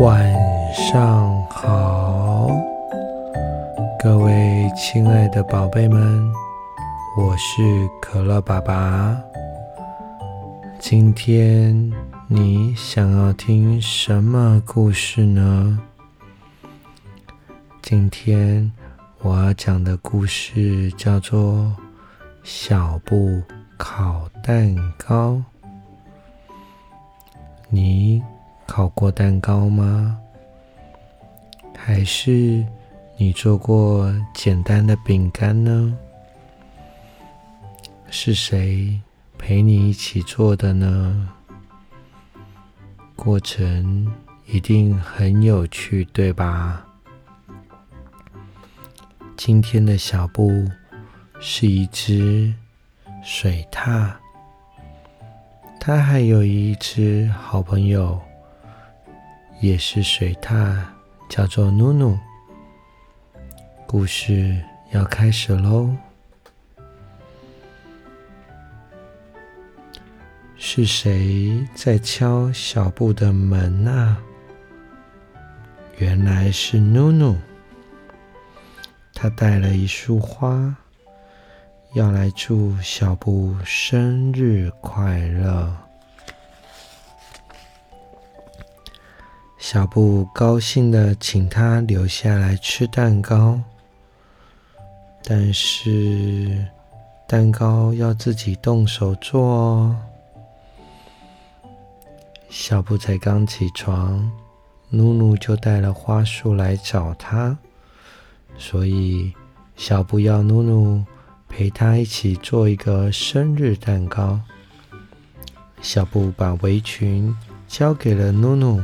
晚上好，各位亲爱的宝贝们，我是可乐爸爸。今天你想要听什么故事呢？今天我要讲的故事叫做《小布烤蛋糕》。你烤过蛋糕吗？还是你做过简单的饼干呢？是谁陪你一起做的呢？过程一定很有趣，对吧？今天的小布是一只水獭。它还有一只好朋友，也是水獭，叫做努努。故事要开始喽！是谁在敲小布的门啊？原来是努努，他带了一束花。要来祝小布生日快乐。小布高兴的请他留下来吃蛋糕，但是蛋糕要自己动手做哦。小布才刚起床，努努就带了花束来找他，所以小布要努努。陪他一起做一个生日蛋糕。小布把围裙交给了努努。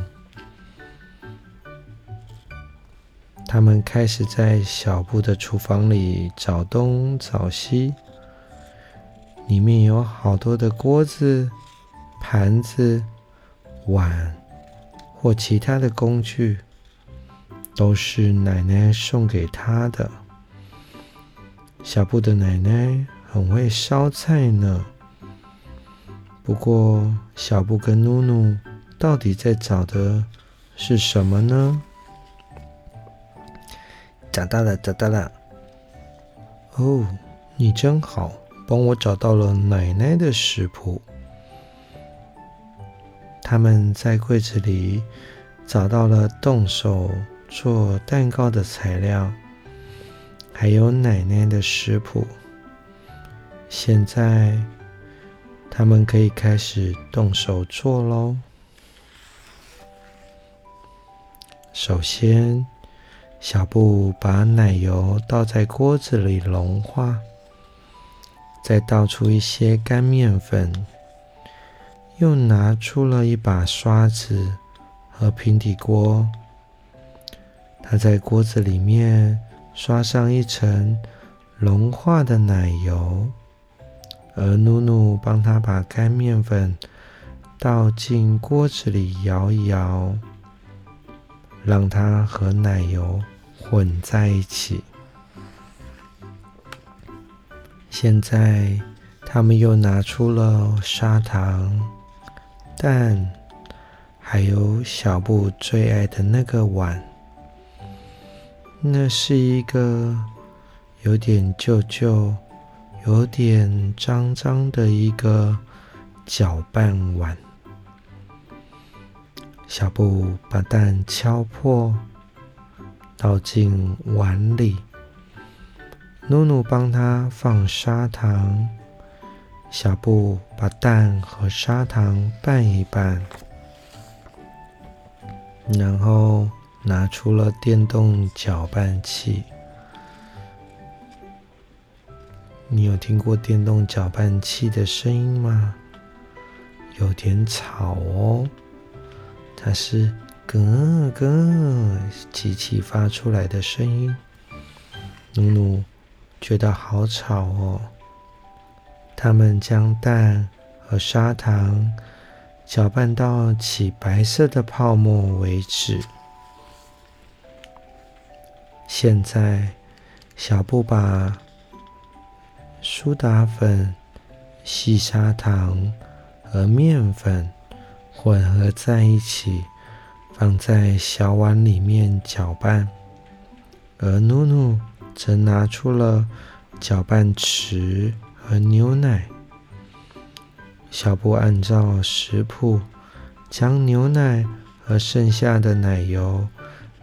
他们开始在小布的厨房里找东找西，里面有好多的锅子、盘子、碗或其他的工具，都是奶奶送给他的。小布的奶奶很会烧菜呢。不过，小布跟努努到底在找的是什么呢？找到了，找到了！哦，你真好，帮我找到了奶奶的食谱。他们在柜子里找到了动手做蛋糕的材料。还有奶奶的食谱，现在他们可以开始动手做喽。首先，小布把奶油倒在锅子里融化，再倒出一些干面粉，又拿出了一把刷子和平底锅。他在锅子里面。刷上一层融化的奶油，而努努帮他把干面粉倒进锅子里摇一摇，让它和奶油混在一起。现在他们又拿出了砂糖、蛋，还有小布最爱的那个碗。那是一个有点旧旧、有点脏脏的一个搅拌碗。小布把蛋敲破，倒进碗里。努努帮他放砂糖。小布把蛋和砂糖拌一拌，然后。拿出了电动搅拌器，你有听过电动搅拌器的声音吗？有点吵哦，它是咯咯机器发出来的声音。努努觉得好吵哦。他们将蛋和砂糖搅拌到起白色的泡沫为止。现在，小布把苏打粉、细砂糖和面粉混合在一起，放在小碗里面搅拌，而努努则拿出了搅拌池和牛奶。小布按照食谱，将牛奶和剩下的奶油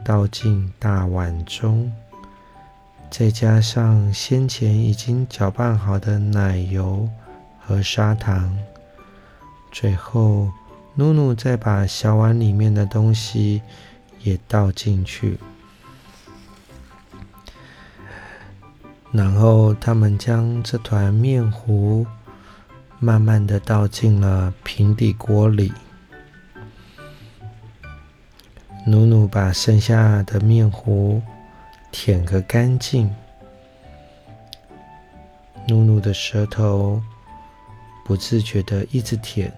倒进大碗中，再加上先前已经搅拌好的奶油和砂糖，最后。努努再把小碗里面的东西也倒进去，然后他们将这团面糊慢慢的倒进了平底锅里。努努把剩下的面糊舔个干净，努努的舌头不自觉的一直舔。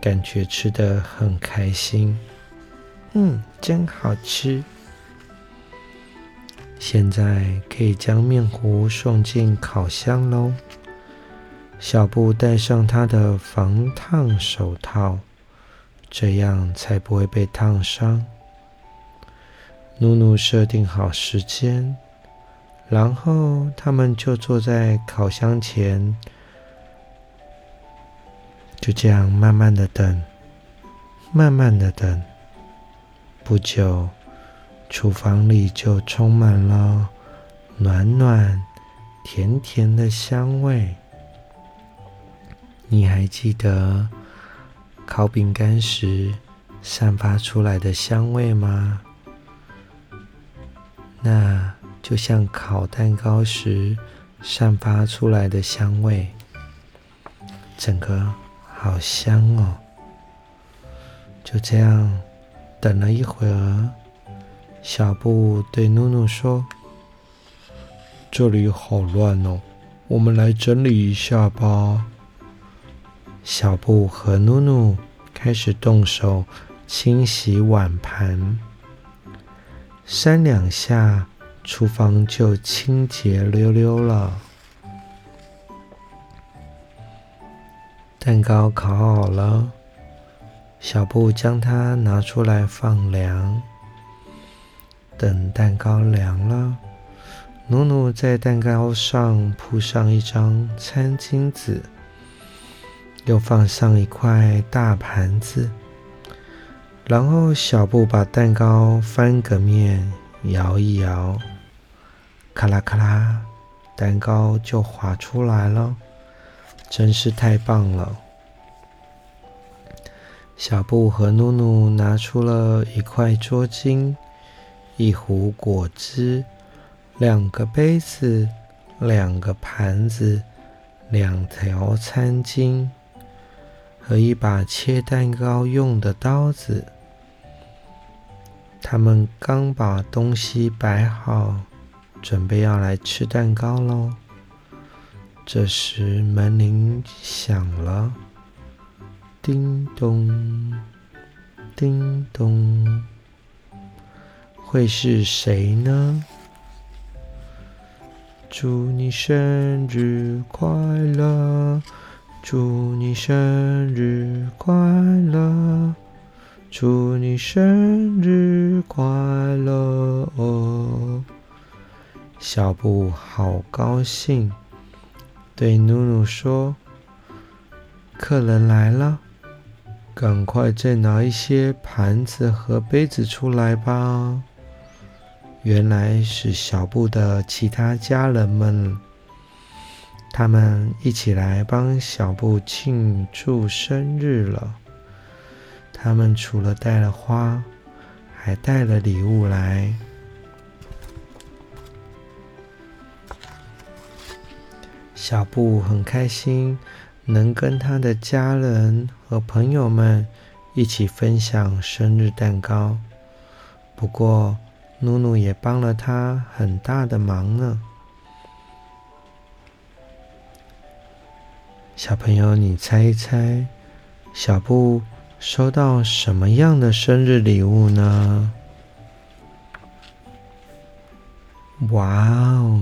感觉吃的很开心，嗯，真好吃。现在可以将面糊送进烤箱喽。小布戴上他的防烫手套，这样才不会被烫伤。努努设定好时间，然后他们就坐在烤箱前。就这样慢慢的等，慢慢的等，不久，厨房里就充满了暖暖、甜甜的香味。你还记得烤饼干时散发出来的香味吗？那就像烤蛋糕时散发出来的香味，整个。好香哦！就这样等了一会儿，小布对努努说：“这里好乱哦，我们来整理一下吧。”小布和努努开始动手清洗碗盘，三两下，厨房就清洁溜溜了。蛋糕烤好了，小布将它拿出来放凉。等蛋糕凉了，努努在蛋糕上铺上一张餐巾纸，又放上一块大盘子，然后小布把蛋糕翻个面，摇一摇，咔啦咔啦，蛋糕就滑出来了。真是太棒了！小布和努努拿出了一块桌巾、一壶果汁、两个杯子、两个盘子、两条餐巾和一把切蛋糕用的刀子。他们刚把东西摆好，准备要来吃蛋糕喽。这时门铃响了，叮咚，叮咚，会是谁呢？祝你生日快乐！祝你生日快乐！祝你生日快乐！哦，小布好高兴。对努努说：“客人来了，赶快再拿一些盘子和杯子出来吧。”原来是小布的其他家人们，他们一起来帮小布庆祝生日了。他们除了带了花，还带了礼物来。小布很开心，能跟他的家人和朋友们一起分享生日蛋糕。不过，努努也帮了他很大的忙呢。小朋友，你猜一猜，小布收到什么样的生日礼物呢？哇哦，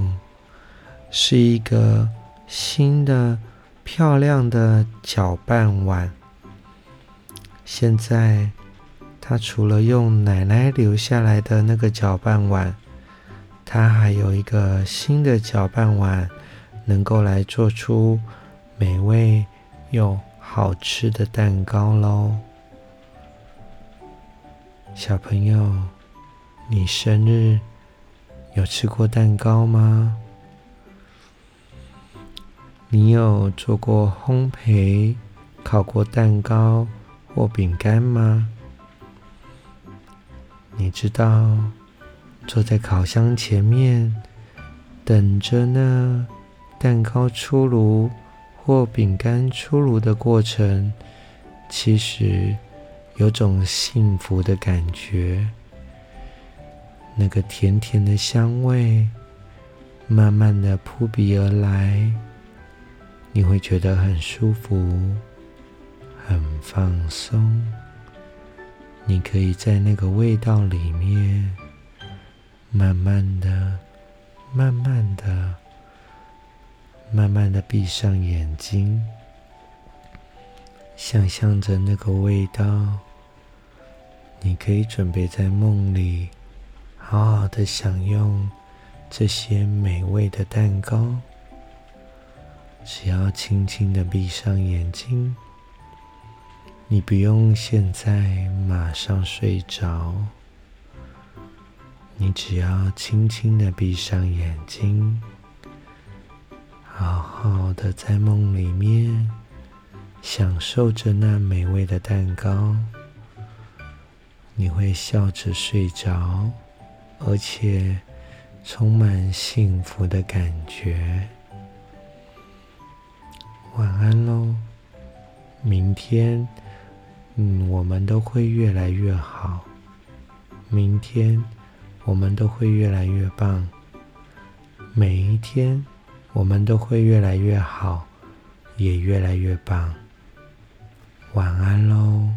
是一个。新的漂亮的搅拌碗，现在他除了用奶奶留下来的那个搅拌碗，他还有一个新的搅拌碗，能够来做出美味又好吃的蛋糕喽。小朋友，你生日有吃过蛋糕吗？你有做过烘焙、烤过蛋糕或饼干吗？你知道坐在烤箱前面等着呢，蛋糕出炉或饼干出炉的过程，其实有种幸福的感觉。那个甜甜的香味慢慢的扑鼻而来。你会觉得很舒服，很放松。你可以在那个味道里面，慢慢的、慢慢的、慢慢的闭上眼睛，想象着那个味道。你可以准备在梦里，好好的享用这些美味的蛋糕。只要轻轻的闭上眼睛，你不用现在马上睡着，你只要轻轻的闭上眼睛，好好的在梦里面享受着那美味的蛋糕，你会笑着睡着，而且充满幸福的感觉。晚安喽！明天，嗯，我们都会越来越好。明天，我们都会越来越棒。每一天，我们都会越来越好，也越来越棒。晚安喽！